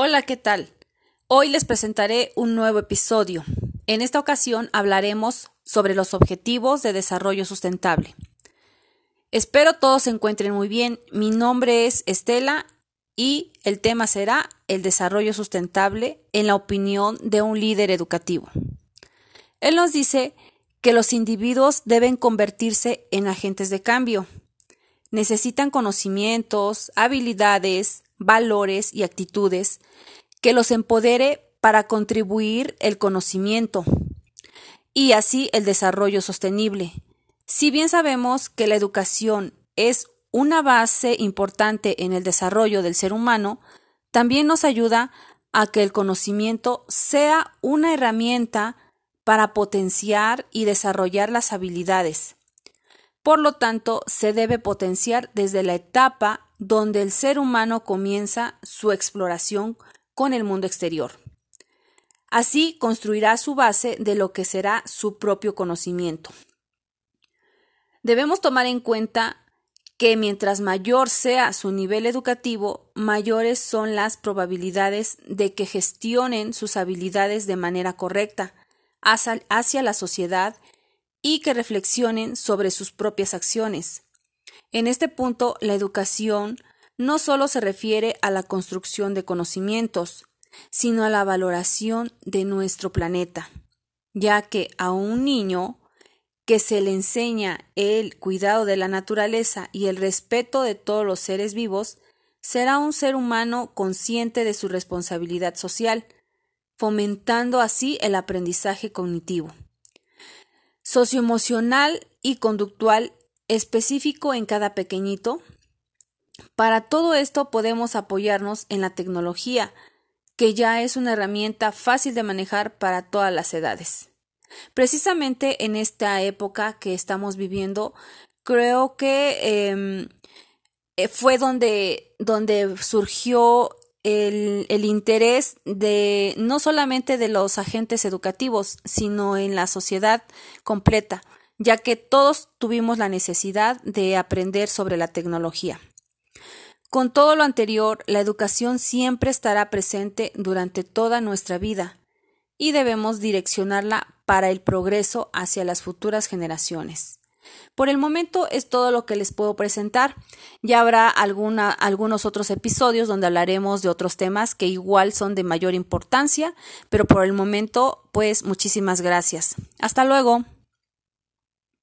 Hola, ¿qué tal? Hoy les presentaré un nuevo episodio. En esta ocasión hablaremos sobre los objetivos de desarrollo sustentable. Espero todos se encuentren muy bien. Mi nombre es Estela y el tema será el desarrollo sustentable en la opinión de un líder educativo. Él nos dice que los individuos deben convertirse en agentes de cambio. Necesitan conocimientos, habilidades, valores y actitudes que los empodere para contribuir el conocimiento y así el desarrollo sostenible. Si bien sabemos que la educación es una base importante en el desarrollo del ser humano, también nos ayuda a que el conocimiento sea una herramienta para potenciar y desarrollar las habilidades. Por lo tanto, se debe potenciar desde la etapa donde el ser humano comienza su exploración con el mundo exterior. Así construirá su base de lo que será su propio conocimiento. Debemos tomar en cuenta que mientras mayor sea su nivel educativo, mayores son las probabilidades de que gestionen sus habilidades de manera correcta hacia, la sociedad y que reflexionen sobre sus propias acciones. En este punto, la educación no solo se refiere a la construcción de conocimientos, sino a la valoración de nuestro planeta, ya que a un niño que se le enseña el cuidado de la naturaleza y el respeto de todos los seres vivos, será un ser humano consciente de su responsabilidad social, fomentando así el aprendizaje cognitivo, socioemocional y conductual específico en cada pequeñito. Para todo esto podemos apoyarnos en la tecnología, que ya es una herramienta fácil de manejar para todas las edades. Precisamente en esta época que estamos viviendo, creo que em, eh, fue donde, donde surgió el, interés de no solamente de los agentes educativos, sino en la sociedad completa ya que todos tuvimos la necesidad de aprender sobre la tecnología. Con todo lo anterior, la educación siempre estará presente durante toda nuestra vida y debemos direccionarla para el progreso hacia las futuras generaciones. Por el momento es todo lo que les puedo presentar. Ya habrá alguna, algunos otros episodios donde hablaremos de otros temas que igual son de mayor importancia, pero por el momento, pues muchísimas gracias. Hasta luego.